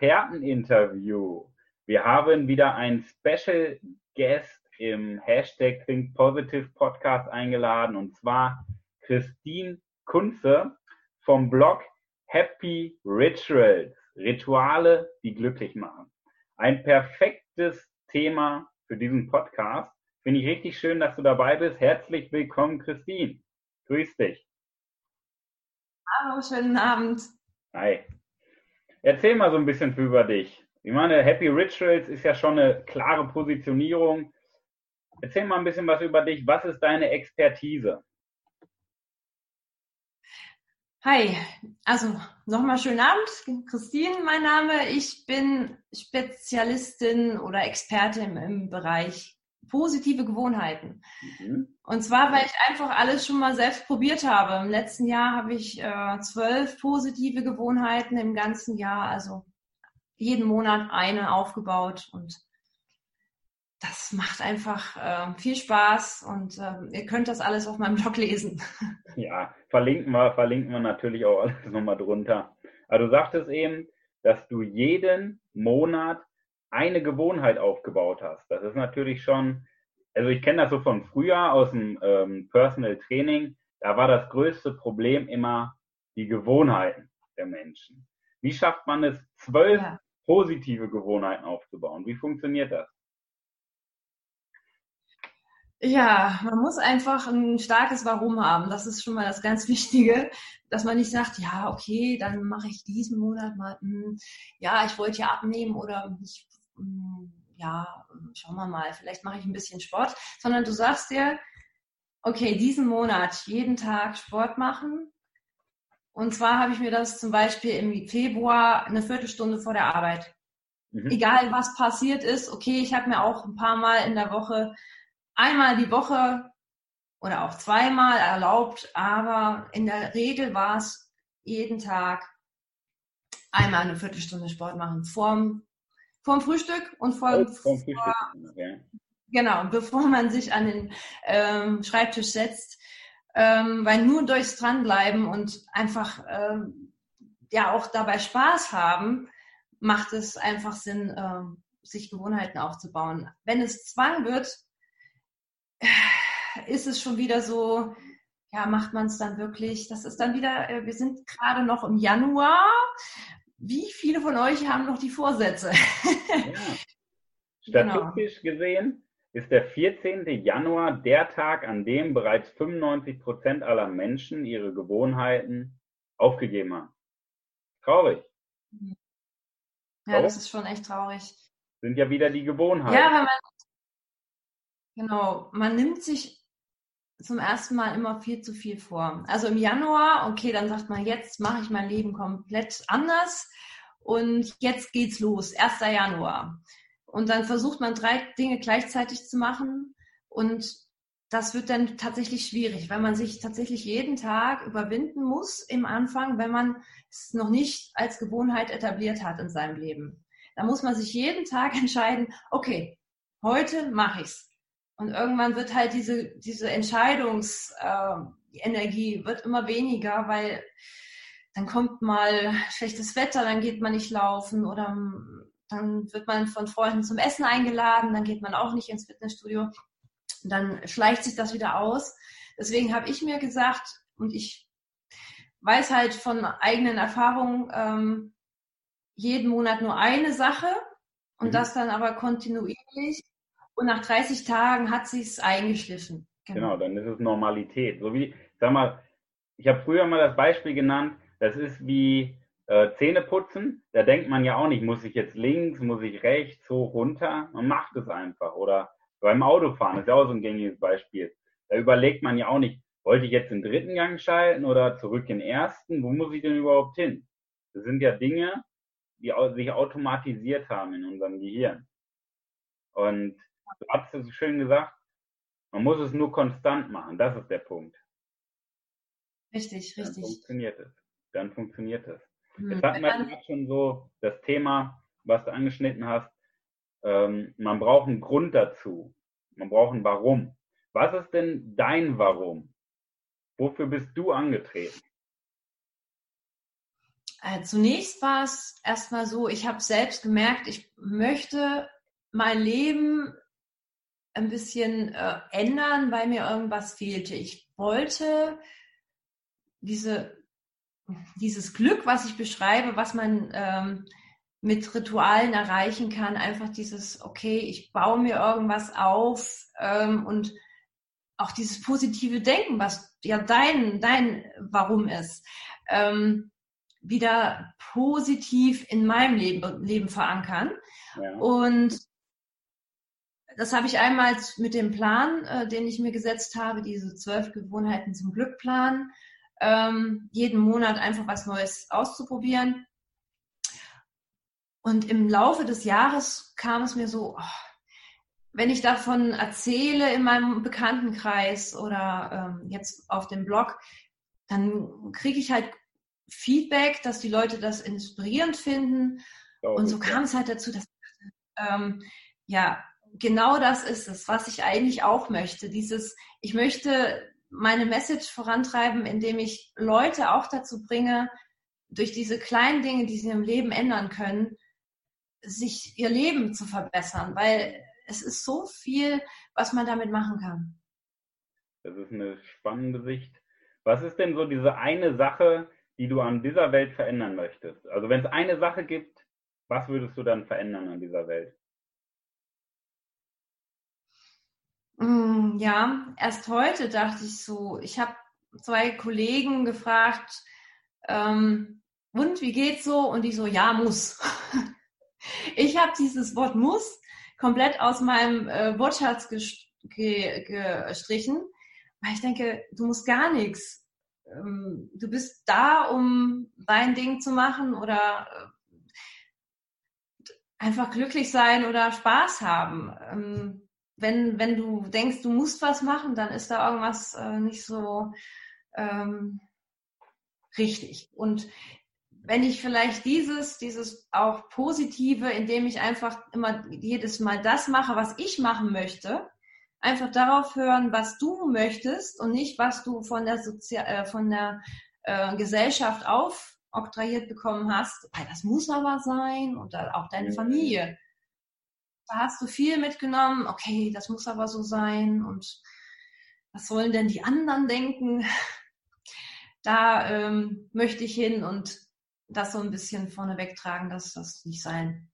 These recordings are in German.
Experteninterview. Wir haben wieder einen Special Guest im Hashtag Think Positive Podcast eingeladen und zwar Christine Kunze vom Blog Happy Rituals. Rituale, die glücklich machen. Ein perfektes Thema für diesen Podcast. Finde ich richtig schön, dass du dabei bist. Herzlich willkommen, Christine. Grüß dich. Hallo, schönen Abend. Hi. Erzähl mal so ein bisschen über dich. Ich meine, Happy Rituals ist ja schon eine klare Positionierung. Erzähl mal ein bisschen was über dich. Was ist deine Expertise? Hi, also nochmal schönen Abend. Christine, mein Name. Ich bin Spezialistin oder Expertin im Bereich positive Gewohnheiten. Mhm. Und zwar, weil ich einfach alles schon mal selbst probiert habe. Im letzten Jahr habe ich äh, zwölf positive Gewohnheiten im ganzen Jahr, also jeden Monat eine aufgebaut und das macht einfach äh, viel Spaß und äh, ihr könnt das alles auf meinem Blog lesen. Ja, verlinken wir, verlinken wir natürlich auch alles nochmal drunter. Aber du sagtest eben, dass du jeden Monat eine Gewohnheit aufgebaut hast. Das ist natürlich schon, also ich kenne das so von früher aus dem ähm, Personal Training, da war das größte Problem immer die Gewohnheiten der Menschen. Wie schafft man es, zwölf ja. positive Gewohnheiten aufzubauen? Wie funktioniert das? Ja, man muss einfach ein starkes Warum haben. Das ist schon mal das ganz Wichtige, dass man nicht sagt, ja, okay, dann mache ich diesen Monat mal, mh, hm, ja, ich wollte ja abnehmen oder ich ja, schauen wir mal, vielleicht mache ich ein bisschen Sport, sondern du sagst dir, okay, diesen Monat jeden Tag Sport machen. Und zwar habe ich mir das zum Beispiel im Februar eine Viertelstunde vor der Arbeit. Mhm. Egal was passiert ist, okay, ich habe mir auch ein paar Mal in der Woche, einmal die Woche oder auch zweimal erlaubt, aber in der Regel war es jeden Tag einmal eine Viertelstunde Sport machen. Vorm vorm Frühstück und vor, vorm Frühstück. Vor, okay. Genau, bevor man sich an den ähm, Schreibtisch setzt. Ähm, weil nur durchs Dranbleiben und einfach ähm, ja auch dabei Spaß haben, macht es einfach Sinn, ähm, sich Gewohnheiten aufzubauen. Wenn es Zwang wird, ist es schon wieder so, ja, macht man es dann wirklich? Das ist dann wieder, äh, wir sind gerade noch im Januar wie viele von euch haben noch die Vorsätze? Ja. Statistisch genau. gesehen ist der 14. Januar der Tag, an dem bereits 95 Prozent aller Menschen ihre Gewohnheiten aufgegeben haben. Traurig. Ja, Warum? das ist schon echt traurig. Sind ja wieder die Gewohnheiten. Ja, weil man, genau, man nimmt sich zum ersten Mal immer viel zu viel vor. Also im Januar, okay, dann sagt man, jetzt mache ich mein Leben komplett anders und jetzt geht's los, 1. Januar. Und dann versucht man drei Dinge gleichzeitig zu machen und das wird dann tatsächlich schwierig, weil man sich tatsächlich jeden Tag überwinden muss im Anfang, wenn man es noch nicht als Gewohnheit etabliert hat in seinem Leben. Da muss man sich jeden Tag entscheiden, okay, heute mache ich's. Und irgendwann wird halt diese, diese Entscheidungsenergie äh, wird immer weniger, weil dann kommt mal schlechtes Wetter, dann geht man nicht laufen oder dann wird man von Freunden zum Essen eingeladen, dann geht man auch nicht ins Fitnessstudio. Und dann schleicht sich das wieder aus. Deswegen habe ich mir gesagt, und ich weiß halt von eigenen Erfahrungen, ähm, jeden Monat nur eine Sache und mhm. das dann aber kontinuierlich und nach 30 Tagen hat sich's eingeschliffen. Genau. genau, dann ist es Normalität. So wie, sag mal, ich habe früher mal das Beispiel genannt, das ist wie äh, Zähne putzen. Da denkt man ja auch nicht, muss ich jetzt links, muss ich rechts, hoch, runter. Man macht es einfach. Oder beim Autofahren ist ja auch so ein gängiges Beispiel. Da überlegt man ja auch nicht, wollte ich jetzt den dritten Gang schalten oder zurück in den ersten? Wo muss ich denn überhaupt hin? Das sind ja Dinge, die sich automatisiert haben in unserem Gehirn. Und du hast es schön gesagt, man muss es nur konstant machen. Das ist der Punkt. Richtig, Dann richtig. funktioniert es. Dann funktioniert es. Hm, Jetzt hatten wir gerade schon so das Thema, was du angeschnitten hast. Ähm, man braucht einen Grund dazu. Man braucht ein Warum. Was ist denn dein Warum? Wofür bist du angetreten? Äh, zunächst war es erstmal so, ich habe selbst gemerkt, ich möchte mein Leben ein bisschen äh, ändern, weil mir irgendwas fehlte. Ich wollte diese, dieses Glück, was ich beschreibe, was man ähm, mit Ritualen erreichen kann, einfach dieses, okay, ich baue mir irgendwas auf ähm, und auch dieses positive Denken, was ja dein, dein Warum ist. Ähm, wieder positiv in meinem Leben, Leben verankern. Ja. Und das habe ich einmal mit dem Plan, äh, den ich mir gesetzt habe, diese zwölf Gewohnheiten zum Glückplan, ähm, jeden Monat einfach was Neues auszuprobieren. Und im Laufe des Jahres kam es mir so, oh, wenn ich davon erzähle in meinem Bekanntenkreis oder ähm, jetzt auf dem Blog, dann kriege ich halt Feedback, dass die Leute das inspirierend finden. Und so kam es halt dazu, dass ähm, ja genau das ist es, was ich eigentlich auch möchte. Dieses, ich möchte meine Message vorantreiben, indem ich Leute auch dazu bringe, durch diese kleinen Dinge, die sie im Leben ändern können, sich ihr Leben zu verbessern, weil es ist so viel, was man damit machen kann. Das ist eine spannende Sicht. Was ist denn so diese eine Sache, die du an dieser Welt verändern möchtest? Also wenn es eine Sache gibt, was würdest du dann verändern an dieser Welt? Mm, Ja, erst heute dachte ich so, ich habe zwei Kollegen gefragt, ähm, und wie geht's so? Und die so, ja, muss. Ich habe dieses Wort muss komplett aus meinem äh, Wortschatz ges- ge gestrichen, weil ich denke, du musst gar nichts. Ähm, du bist da, um dein Ding zu machen oder äh, einfach glücklich sein oder Spaß haben. Ähm, wenn, wenn du denkst, du musst was machen, dann ist da irgendwas äh, nicht so ähm, richtig. Und wenn ich vielleicht dieses, dieses auch Positive, indem ich einfach immer jedes Mal das mache, was ich machen möchte, einfach darauf hören, was du möchtest und nicht, was du von der, Sozi äh, von der äh, Gesellschaft aufoktroyiert bekommen hast. Weil das muss aber sein und auch deine. Familie. Da hast du viel mitgenommen, okay, das muss aber so sein und was sollen denn die anderen denken? Da ähm, möchte ich hin und das so ein bisschen vorne wegtragen, dass das nicht sein.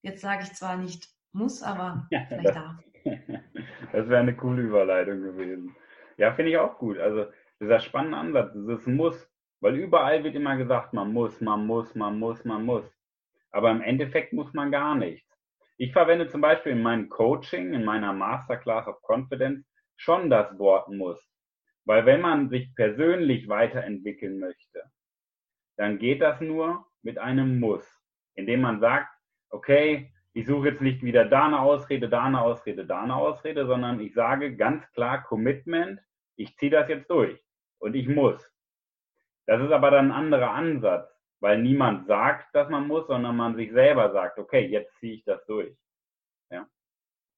Jetzt sage ich zwar nicht muss, aber Ja, vielleicht das- darf. Das wäre eine coole Überleitung gewesen. Ja, finde ich auch gut. Also dieser spannende Ansatz, dieses Muss, weil überall wird immer gesagt, man muss, man muss, man muss, man muss. Aber im Endeffekt muss man gar nichts. Ich verwende zum Beispiel in meinem Coaching, in meiner Masterclass of Confidence schon das Wort muss. Weil wenn man sich persönlich weiterentwickeln möchte, dann geht das nur mit einem Muss, indem man sagt, okay, ich suche jetzt nicht wieder da eine Ausrede, da eine Ausrede, da eine Ausrede, sondern ich sage ganz klar Commitment, ich ziehe das jetzt durch und ich muss. Das ist aber dann ein anderer Ansatz, weil niemand sagt, dass man muss, sondern man sich selber sagt, okay, jetzt ziehe ich das durch. Ja.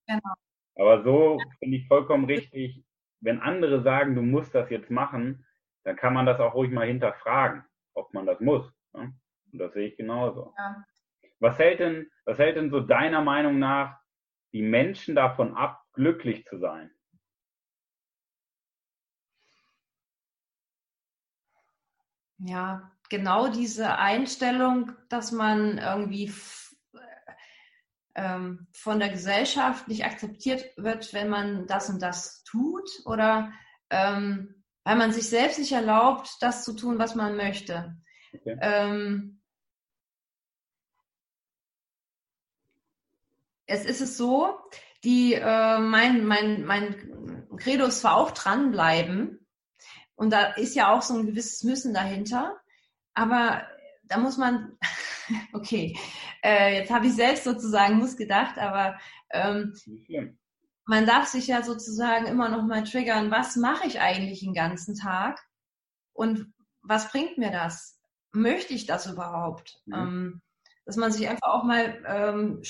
Genau. Aber so finde ich vollkommen richtig, wenn andere sagen, du musst das jetzt machen, dann kann man das auch ruhig mal hinterfragen, ob man das muss. Ne? Und das sehe ich genauso. Ja. Was hält denn, was hält denn so deiner Meinung nach die Menschen davon ab, glücklich zu sein? Ja, genau diese Einstellung, dass man irgendwie ähm, von der Gesellschaft nicht akzeptiert wird, wenn man das und das tut oder ähm, weil man sich selbst nicht erlaubt, das zu tun, was man möchte. Okay. Ähm, es ist es so, die äh, mein, mein, mein Credo ist zwar auch dranbleiben, und da ist ja auch so ein gewisses Müssen dahinter, aber da muss man okay, äh, jetzt habe ich selbst sozusagen muss gedacht, aber ähm, man darf sich ja sozusagen immer noch mal triggern, was mache ich eigentlich den ganzen Tag und was bringt mir das? Möchte ich das überhaupt? Mhm. Ähm, dass man sich einfach auch mal ähm,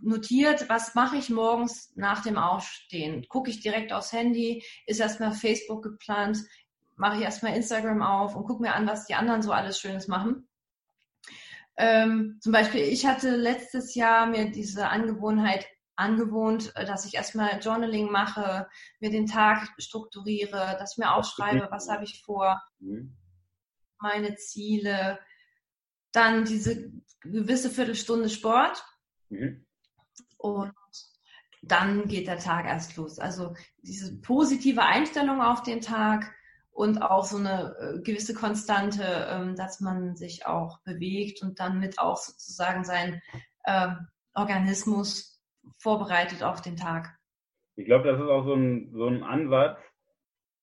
notiert, was mache ich morgens nach dem Aufstehen? Gucke ich direkt aufs Handy? Ist erstmal Facebook geplant? Mache ich erstmal Instagram auf und gucke mir an, was die anderen so alles Schönes machen? Ähm, zum Beispiel, ich hatte letztes Jahr mir diese Angewohnheit angewohnt, äh, dass ich erstmal Journaling mache, mir den Tag strukturiere, dass ich mir aufschreibe, was habe ich vor, meine Ziele, dann diese gewisse Viertelstunde Sport mhm. und dann geht der Tag erst los. Also diese positive Einstellung auf den Tag und auch so eine äh, gewisse Konstante, ähm, dass man sich auch bewegt und dann mit auch sozusagen sein ähm, Organismus vorbereitet auf den Tag. Ich glaube, das ist auch so ein, so ein Ansatz.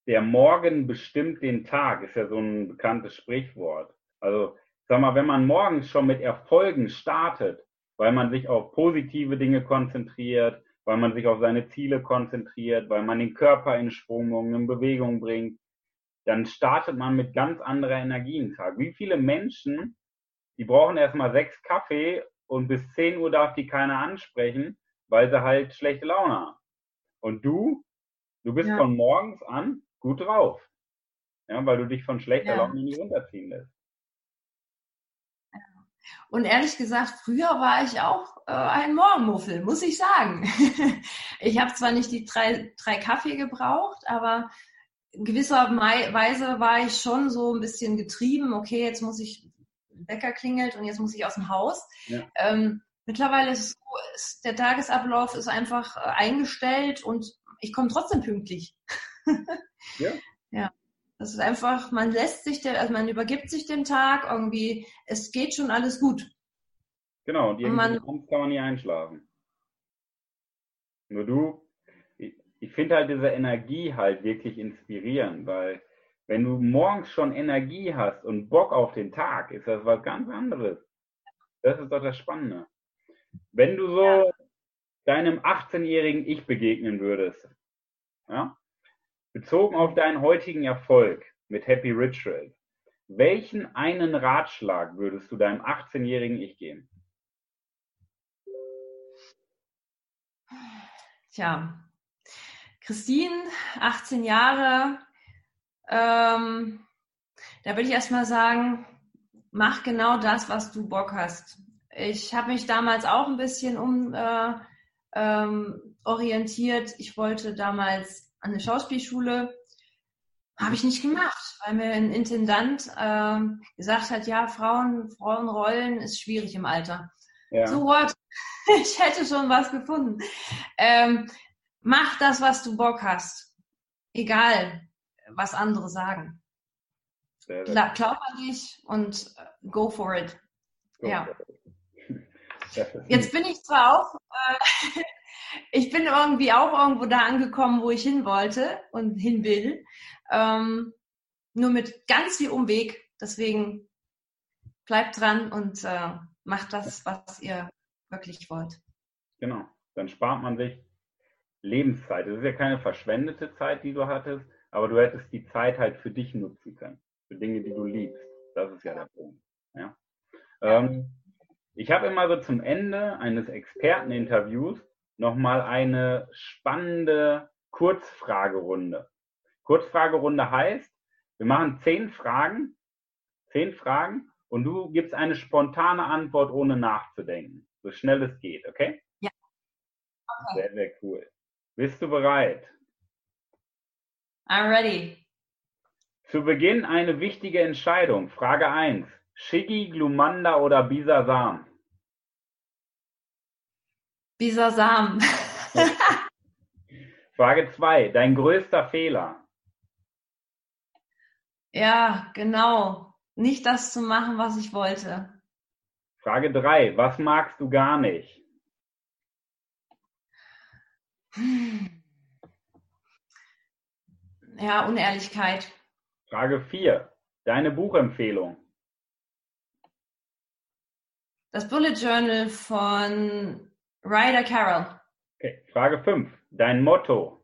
Der Morgen bestimmt den Tag, ist ja so ein bekanntes Sprichwort. Also, sag mal, wenn man morgens schon mit Erfolgen startet, weil man sich auf positive Dinge konzentriert, weil man sich auf seine Ziele konzentriert, weil man den Körper in Schwung, in Bewegung bringt, dann startet man mit ganz anderer Energie im Tag. Wie viele Menschen, die brauchen erstmal sechs Kaffee und bis 10 Uhr darf die keiner ansprechen weil sie halt schlechte Laune haben. Und du, du bist ja. von morgens an gut drauf. Ja, weil du dich von schlechter ja. Laune nicht runterziehen lässt. Und ehrlich gesagt, früher war ich auch äh, ein Morgenmuffel, muss ich sagen. ich habe zwar nicht die drei, drei Kaffee gebraucht, aber in gewisser Weise war ich schon so ein bisschen getrieben. Okay, jetzt muss ich, Wecker klingelt und jetzt muss ich aus dem Haus. Ja. Ähm, Mittlerweile ist es so, ist, der Tagesablauf ist einfach äh, eingestellt und ich komme trotzdem pünktlich. ja. ja. Das ist einfach, man lässt sich, der, also man übergibt sich den Tag irgendwie, es geht schon alles gut. Genau, und irgendwie man, kann man nie einschlafen. Nur du, ich, finde halt diese Energie halt wirklich inspirierend, weil wenn du morgens schon Energie hast und Bock auf den Tag, ist das was ganz anderes. Das ist doch das Spannende. Wenn du so ja. deinem 18-jährigen Ich begegnen würdest, ja, bezogen auf deinen heutigen Erfolg mit Happy Ritual, welchen einen Ratschlag würdest du deinem 18-jährigen Ich geben? Tja, Christine, 18 Jahre, ähm, da würde ich erstmal sagen, mach genau das, was du Bock hast. Ich habe mich damals auch ein bisschen um äh, ähm, orientiert. Ich wollte damals an eine Schauspielschule. Habe ich nicht gemacht, weil mir ein Intendant äh, gesagt hat, ja, Frauen, Frauenrollen ist schwierig im Alter. Ja. So what? Ich hätte schon was gefunden. Ähm, mach das, was du Bock hast. Egal, was andere sagen. Glaub an dich und go for it. Go ja. For it. Jetzt bin ich zwar auch, äh, ich bin irgendwie auch irgendwo da angekommen, wo ich hin wollte und hin will. Ähm, nur mit ganz viel Umweg. Deswegen bleibt dran und äh, macht das, was ihr wirklich wollt. Genau. Dann spart man sich Lebenszeit. Es ist ja keine verschwendete Zeit, die du hattest, aber du hättest die Zeit halt für dich nutzen können. Für Dinge, die du liebst. Das ist ja der Punkt. Ja. Ähm, ich habe immer so zum Ende eines Experteninterviews nochmal eine spannende Kurzfragerunde. Kurzfragerunde heißt, wir machen zehn Fragen, zehn Fragen und du gibst eine spontane Antwort, ohne nachzudenken. So schnell es geht, okay? Ja. Okay. Sehr, sehr cool. Bist du bereit? I'm ready. Zu Beginn eine wichtige Entscheidung. Frage 1. Shiggy, Glumanda oder Bisasam? Bisasam. Frage 2. Dein größter Fehler? Ja, genau. Nicht das zu machen, was ich wollte. Frage 3. Was magst du gar nicht? Ja, Unehrlichkeit. Frage 4. Deine Buchempfehlung? Das Bullet Journal von Ryder Carroll. Okay, Frage 5. Dein Motto?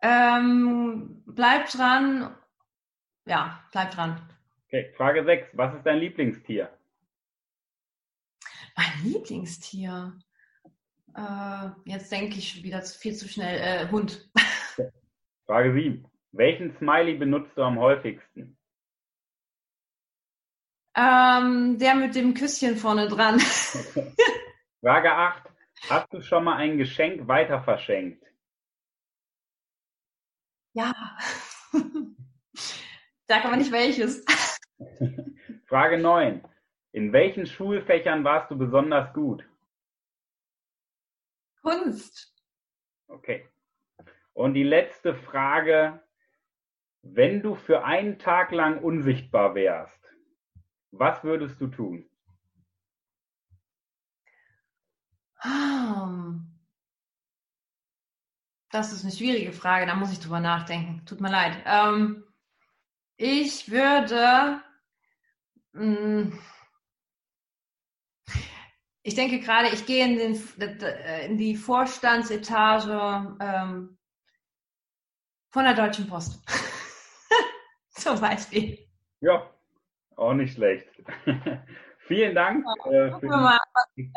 Ähm, bleib dran. Ja, bleib dran. Okay, Frage 6. Was ist dein Lieblingstier? Mein Lieblingstier. Äh, jetzt denke ich wieder viel zu schnell. Äh, Hund. Frage 7. Welchen Smiley benutzt du am häufigsten? Ähm, der mit dem Küsschen vorne dran. Frage 8. Hast du schon mal ein Geschenk weiter verschenkt? Ja. Sag aber nicht welches. Frage 9. In welchen Schulfächern warst du besonders gut? Kunst. Okay. Und die letzte Frage. Wenn du für einen Tag lang unsichtbar wärst, was würdest du tun? Das ist eine schwierige Frage, da muss ich drüber nachdenken. Tut mir leid. Ähm, ich würde. Mh, mm, ich denke gerade, ich gehe in, den, in die Vorstandsetage ähm, von der Deutschen Post. Zum Beispiel. Ja, auch nicht schlecht. Vielen Dank äh, für die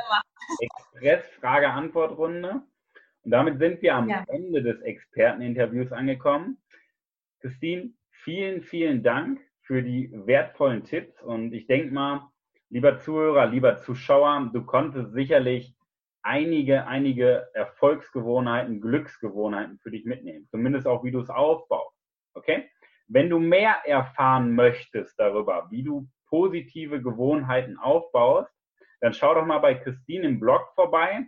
Express-Frage-Antwort-Runde. Und damit sind wir am ja. Ende des Experteninterviews angekommen. Christine, vielen, vielen Dank für die wertvollen Tipps. Und ich denke mal, lieber Zuhörer, lieber Zuschauer, du konntest sicherlich einige, einige Erfolgsgewohnheiten, Glücksgewohnheiten für dich mitnehmen. Zumindest auch, wie du es aufbaust. Okay? Wenn du mehr erfahren möchtest darüber, wie du positive Gewohnheiten aufbaust, dann schau doch mal bei Christine im Blog vorbei.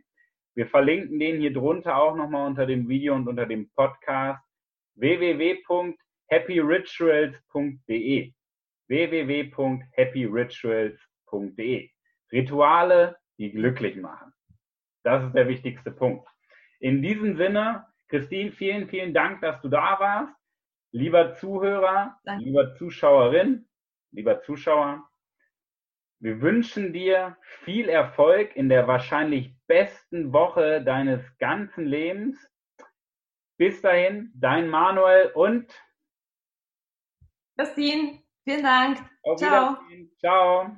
Wir verlinken den hier drunter auch nochmal unter dem Video und unter dem Podcast www.happyrituals.de www.happyrituals.de Rituale, die glücklich machen. Das ist der wichtigste Punkt. In diesem Sinne, Christine, vielen, vielen Dank, dass du da warst. Lieber Zuhörer, Danke. lieber Zuschauerin, lieber Zuschauer, wir wünschen dir viel Erfolg in der wahrscheinlich besten Woche deines ganzen Lebens. Bis dahin, dein Manuel und Christine. Vielen Dank. Ciao. Ciao.